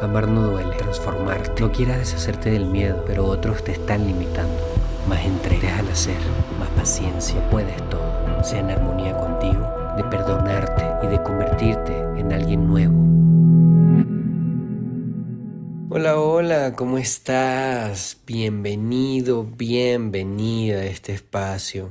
Amar no duele, transformarte. No quieras deshacerte del miedo, pero otros te están limitando. Más entrega, al hacer, más paciencia. Puedes todo. Sea en armonía contigo, de perdonarte y de convertirte en alguien nuevo. Hola, hola, ¿cómo estás? Bienvenido, bienvenida a este espacio.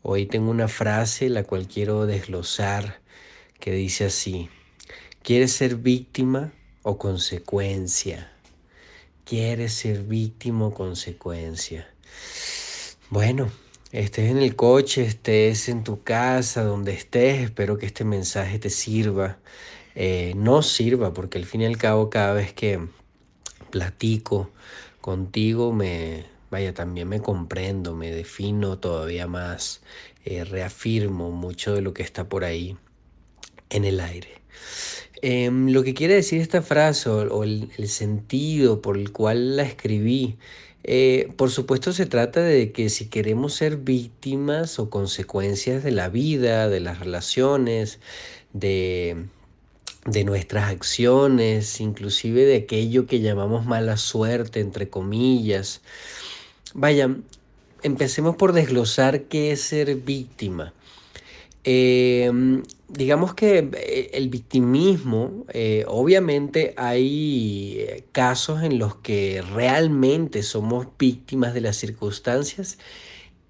Hoy tengo una frase la cual quiero desglosar que dice así. ¿Quieres ser víctima? O consecuencia. Quieres ser víctima o consecuencia. Bueno, estés en el coche, estés en tu casa, donde estés, espero que este mensaje te sirva. Eh, no sirva, porque al fin y al cabo cada vez que platico contigo me, vaya, también me comprendo, me defino todavía más, eh, reafirmo mucho de lo que está por ahí en el aire. Em, lo que quiere decir esta frase o, el, sentido por el cual la escribí, eh, por supuesto se trata de que si queremos ser víctimas o consecuencias de la vida, de las relaciones, de, de nuestras acciones, inclusive de aquello que llamamos mala suerte, entre comillas. Vaya, empecemos por desglosar qué es ser víctima. Em, digamos que eh, el victimismo, eh, obviamente hay eh, casos en los que realmente somos víctimas de las circunstancias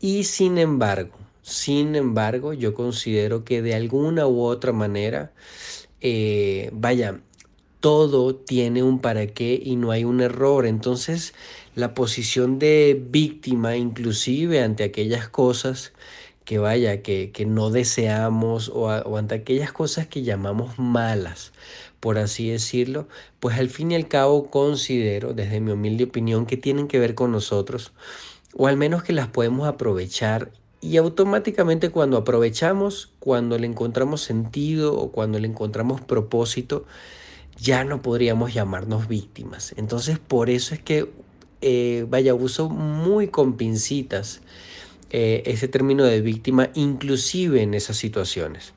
y sin embargo, sin embargo, yo considero que de alguna u otra manera, vaya, todo tiene un para qué y no hay un error. Entonces, la posición de víctima, inclusive ante aquellas cosas, que vaya, que, no deseamos o, ante aquellas cosas que llamamos malas, por así decirlo, pues al fin y al cabo considero, desde mi humilde opinión, que tienen que ver con nosotros, o al menos que las podemos aprovechar y automáticamente cuando aprovechamos, cuando le encontramos sentido o cuando le encontramos propósito, ya no podríamos llamarnos víctimas. Entonces por eso es que, eh, vaya, uso muy con pincitas eh, ese término de víctima inclusive en esas situaciones.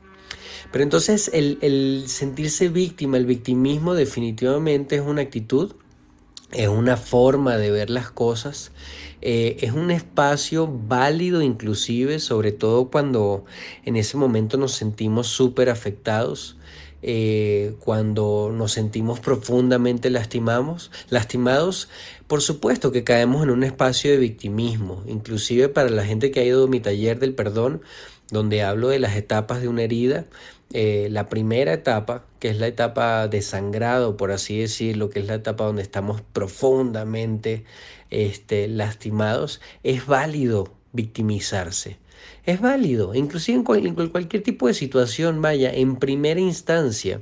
Pero entonces el, sentirse víctima, el victimismo definitivamente es una actitud, es una forma de ver las cosas, eh, es un espacio válido inclusive, sobre todo cuando en ese momento nos sentimos súper afectados. Eh, cuando nos sentimos profundamente lastimamos, lastimados, por supuesto que caemos en un espacio de victimismo, inclusive para la gente que ha ido a mi taller del perdón, donde hablo de las etapas de una herida. Eh, la primera etapa, que es la etapa de sangrado, por así decirlo, que es la etapa donde estamos profundamente este, lastimados, es válido victimizarse. Es válido, inclusive en, cualquier tipo de situación, vaya, en primera instancia,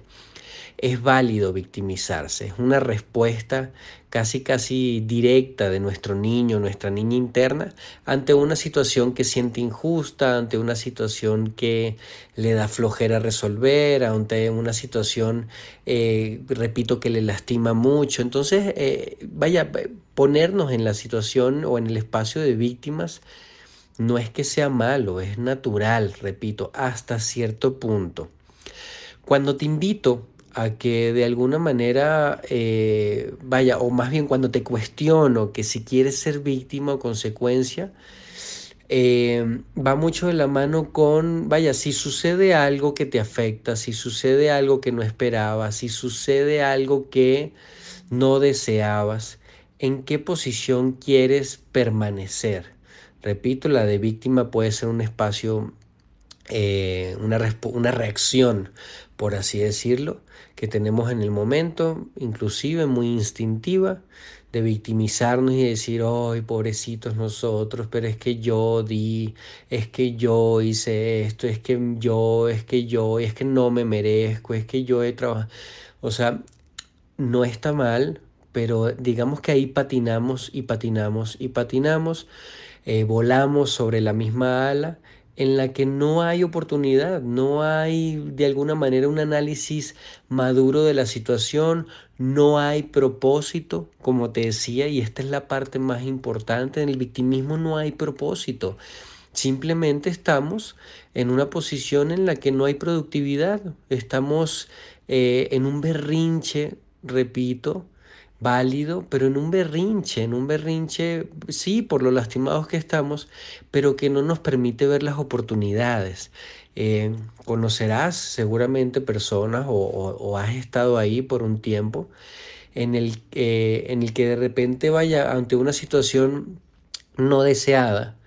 es válido victimizarse. Es una respuesta casi casi directa de nuestro niño, nuestra niña interna, ante una situación que siente injusta, ante una situación que le da flojera resolver, ante una situación, eh, repito, que le lastima mucho. Entonces, eh, vaya, ponernos en la situación o en el espacio de víctimas no es que sea malo, es natural, repito, hasta cierto punto. Cuando te invito a que de alguna manera, eh, vaya, o más bien cuando te cuestiono que si quieres ser víctima o consecuencia, eh, va mucho de la mano con, vaya, si sucede algo que te afecta, si sucede algo que no esperabas, si sucede algo que no deseabas, ¿en qué posición quieres permanecer? Repito, la de víctima puede ser un espacio, eh, una, una reacción, por así decirlo, que tenemos en el momento, inclusive muy instintiva, de victimizarnos y decir, ay, pobrecitos nosotros, pero es que yo di, es que yo hice esto, es que yo, es que yo, es que no me merezco, es que yo he trabajado. O sea, no está mal, pero digamos que ahí patinamos y patinamos y patinamos eh, volamos sobre la misma ala en la que no hay oportunidad, no hay de alguna manera un análisis maduro de la situación, no hay propósito, como te decía, y esta es la parte más importante, en el victimismo no hay propósito. Simplemente estamos en una posición en la que no hay productividad, estamos eh, en un berrinche repito, válido, pero en un berrinche, en un berrinche, sí, por lo lastimados que estamos, pero que no nos permite ver las oportunidades. Eh, conocerás seguramente personas o, has estado ahí por un tiempo en el, eh, en el que de repente vaya ante una situación no deseada,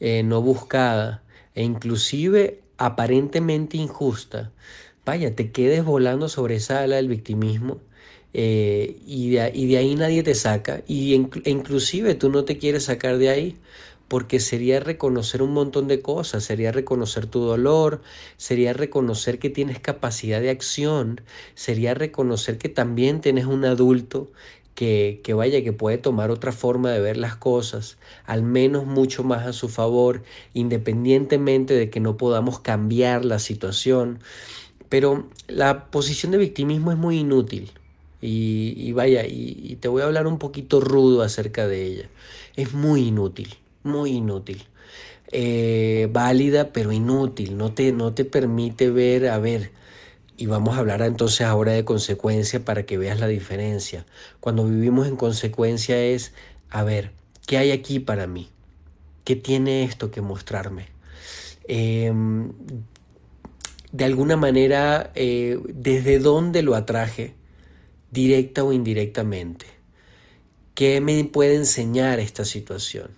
eh, no buscada e inclusive aparentemente injusta, vaya, te quedes volando sobre esa ala del victimismo eh, y, de, ahí nadie te saca y e inclusive tú no te quieres sacar de ahí porque sería reconocer un montón de cosas, sería reconocer tu dolor, sería reconocer que tienes capacidad de acción, sería reconocer que también tienes un adulto que, que, vaya, que puede tomar otra forma de ver las cosas, al menos mucho más a su favor, independientemente de que no podamos cambiar la situación. Pero la posición de victimismo es muy inútil. Y, vaya, y, te voy a hablar un poquito rudo acerca de ella. Es muy inútil, muy inútil. Eh, válida, pero inútil. No te, no te permite ver, a ver, y vamos a hablar entonces ahora de consecuencia para que veas la diferencia. Cuando vivimos en consecuencia es, a ver, ¿qué hay aquí para mí? ¿Qué tiene esto que mostrarme? Em, de alguna manera, eh, ¿desde dónde lo atraje? Directa o indirectamente. ¿Qué me puede enseñar esta situación?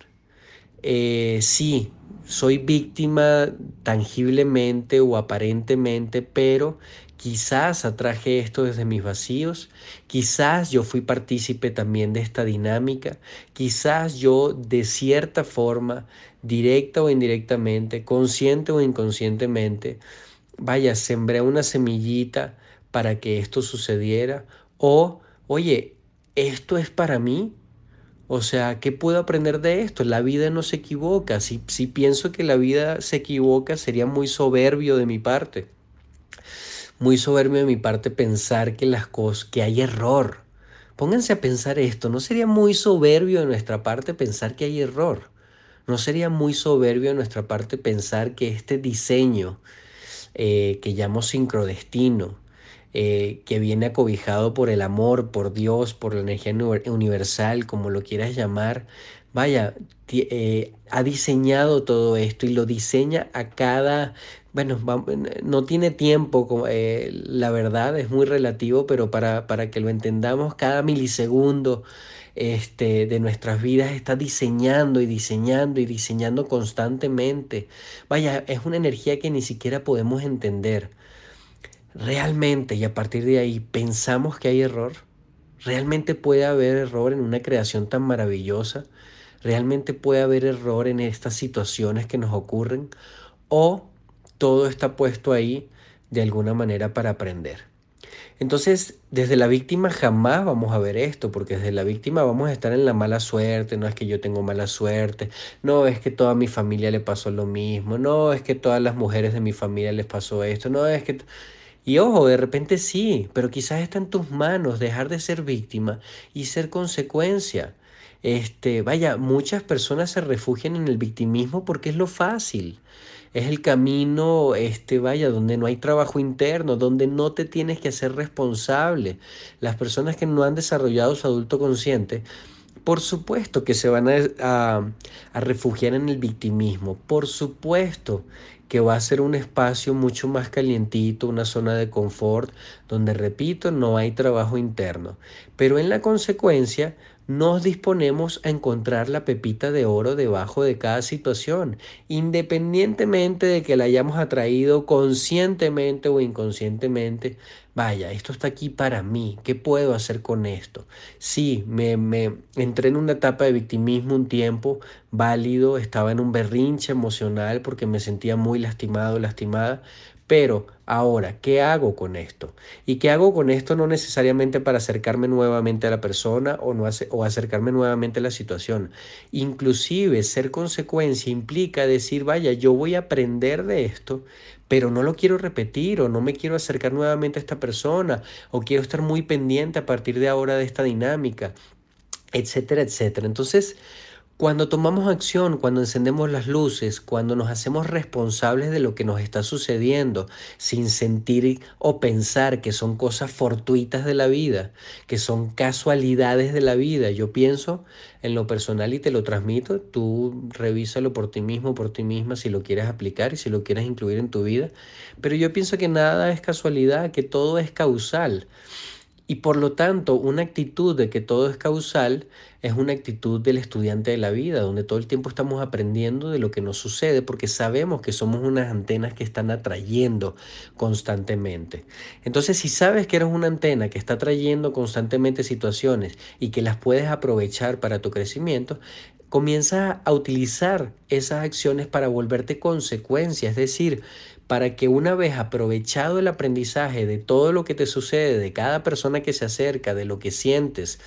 Eh, sí, soy víctima tangiblemente o aparentemente, pero quizás atraje esto desde mis vacíos, quizás yo fui partícipe también de esta dinámica, quizás yo de cierta forma, directa o indirectamente, consciente o inconscientemente, vaya, sembré una semillita para que esto sucediera o, oye, ¿esto es para mí? O sea, ¿qué puedo aprender de esto? La vida no se equivoca. Si, si pienso que la vida se equivoca, sería muy soberbio de mi parte. Muy soberbio de mi parte pensar que las cosas, que hay error. Pónganse a pensar esto. ¿No sería muy soberbio de nuestra parte pensar que hay error? ¿No sería muy soberbio de nuestra parte pensar que este diseño eh, que llamo sincrodestino, eh, que viene acobijado por el amor, por Dios, por la energía universal, como lo quieras llamar, vaya, eh, ha diseñado todo esto y lo diseña a cada, bueno, no tiene tiempo, eh, la verdad es muy relativo, pero para, para que lo entendamos, cada milisegundo este, de nuestras vidas está diseñando y diseñando y diseñando constantemente. Vaya, es una energía que ni siquiera podemos entender realmente y a partir de ahí pensamos que hay error, realmente puede haber error en una creación tan maravillosa, realmente puede haber error en estas situaciones que nos ocurren o todo está puesto ahí de alguna manera para aprender. Entonces, desde la víctima jamás vamos a ver esto, porque desde la víctima vamos a estar en la mala suerte, no es que yo tengo mala suerte, no es que toda mi familia le pasó lo mismo, no es que todas las mujeres de mi familia les pasó esto, no es que... Y ojo, de repente sí, pero quizás está en tus manos dejar de ser víctima y ser consecuencia. Este, vaya, muchas personas se refugian en el victimismo porque es lo fácil. Es el camino, este, vaya, donde no hay trabajo interno, donde no te tienes que hacer responsable. Las personas que no han desarrollado su adulto consciente, por supuesto que se van a, a refugiar en el victimismo. Por supuesto que va a ser un espacio mucho más calientito, una zona de confort, donde, repito, no hay trabajo interno. Pero en la consecuencia, nos disponemos a encontrar la pepita de oro debajo de cada situación, independientemente de que la hayamos atraído conscientemente o inconscientemente. Vaya, esto está aquí para mí, ¿qué puedo hacer con esto? Sí, me, me entré en una etapa de victimismo un tiempo válido, estaba en un berrinche emocional porque me sentía muy lastimado, lastimada, pero ahora, ¿qué hago con esto? ¿Y qué hago con esto no necesariamente para acercarme nuevamente a la persona o, no o acercarme nuevamente a la situación? Inclusive ser consecuencia implica decir, vaya, yo voy a aprender de esto, pero no lo quiero repetir o no me quiero acercar nuevamente a esta persona o quiero estar muy pendiente a partir de ahora de esta dinámica, etcétera, etcétera. Entonces, Cuando tomamos acción, cuando encendemos las luces, cuando nos hacemos responsables de lo que nos está sucediendo, sin sentir o pensar que son cosas fortuitas de la vida, que son casualidades de la vida, yo pienso en lo personal y te lo transmito, tú revísalo por ti mismo, por ti misma, si lo quieres aplicar y si lo quieres incluir en tu vida, pero yo pienso que nada es casualidad, que todo es causal. Y por lo tanto, una actitud de que todo es causal es una actitud del estudiante de la vida, donde todo el tiempo estamos aprendiendo de lo que nos sucede porque sabemos que somos unas antenas que están atrayendo constantemente. Entonces, si sabes que eres una antena que está atrayendo constantemente situaciones y que las puedes aprovechar para tu crecimiento, comienza a utilizar esas acciones para volverte consecuencia, es decir, para que una vez aprovechado el aprendizaje de todo lo que te sucede, de cada persona que se acerca, de lo que sientes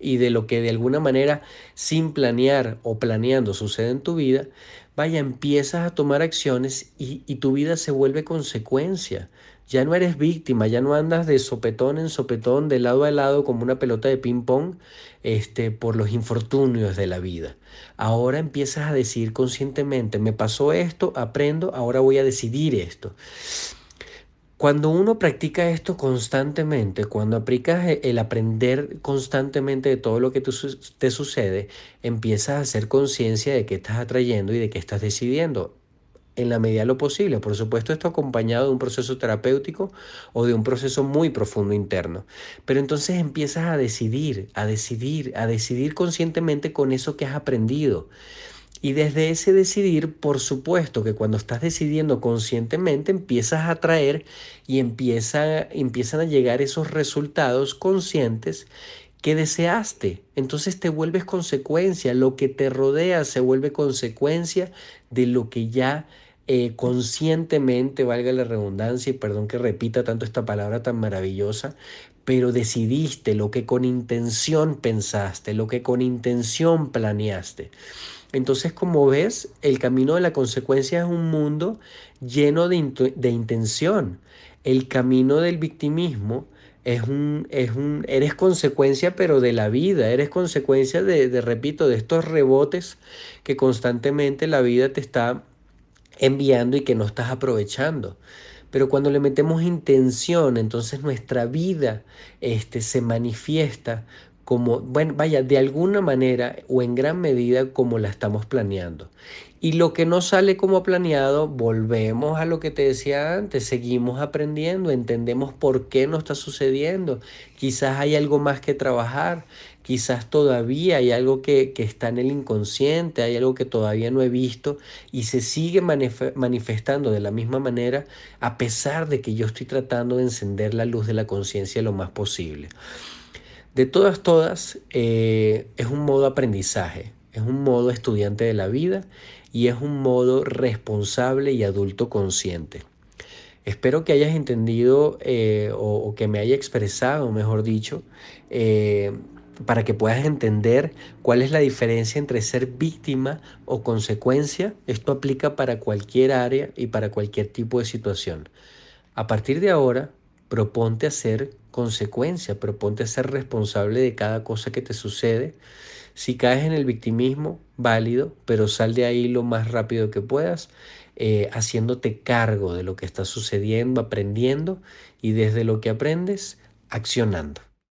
y de lo que de alguna manera sin planear o planeando sucede en tu vida, vaya, empiezas a tomar acciones y, y tu vida se vuelve consecuencia. Ya no eres víctima, ya no andas de sopetón en sopetón, de lado a lado como una pelota de ping-pong, este, por los infortunios de la vida. Ahora empiezas a decir conscientemente, me pasó esto, aprendo, ahora voy a decidir esto. Cuando uno practica esto constantemente, cuando aplicas el aprender constantemente de todo lo que te sucede, empiezas a hacer conciencia de qué estás atrayendo y de qué estás decidiendo en la medida de lo posible. Por supuesto, esto acompañado de un proceso terapéutico o de un proceso muy profundo interno. Pero entonces empiezas a decidir, a decidir, a decidir conscientemente con eso que has aprendido. Y desde ese decidir, por supuesto que cuando estás decidiendo conscientemente, empiezas a atraer y empieza, empiezan a llegar esos resultados conscientes que deseaste. Entonces te vuelves consecuencia, lo que te rodea se vuelve consecuencia de lo que ya eh, conscientemente, valga la redundancia, y perdón que repita tanto esta palabra tan maravillosa, pero decidiste lo que con intención pensaste, lo que con intención planeaste. Entonces, como ves, el camino de la consecuencia es un mundo lleno de, de intención. El camino del victimismo es un, es un, eres consecuencia, pero de la vida, eres consecuencia de, de, repito, de estos rebotes que constantemente la vida te está enviando y que no estás aprovechando. Pero cuando le metemos intención, entonces nuestra vida este, se manifiesta como, bueno, vaya, de alguna manera o en gran medida como la estamos planeando. Y lo que no sale como planeado, volvemos a lo que te decía antes, seguimos aprendiendo, entendemos por qué no está sucediendo. Quizás hay algo más que trabajar, quizás todavía hay algo que, está en el inconsciente, hay algo que todavía no he visto y se sigue manifestando de la misma manera a pesar de que yo estoy tratando de encender la luz de la conciencia lo más posible. De todas, todas, eh, es un modo aprendizaje, es un modo estudiante de la vida y es un modo responsable y adulto consciente. Espero que hayas entendido eh, o, que me haya expresado, mejor dicho, eh, para que puedas entender cuál es la diferencia entre ser víctima o consecuencia. Esto aplica para cualquier área y para cualquier tipo de situación. A partir de ahora, proponte a ser consecuencia, proponte a ser responsable de cada cosa que te sucede si caes en el victimismo, válido, pero sal de ahí lo más rápido que puedas, eh, haciéndote cargo de lo que está sucediendo, aprendiendo y desde lo que aprendes, accionando.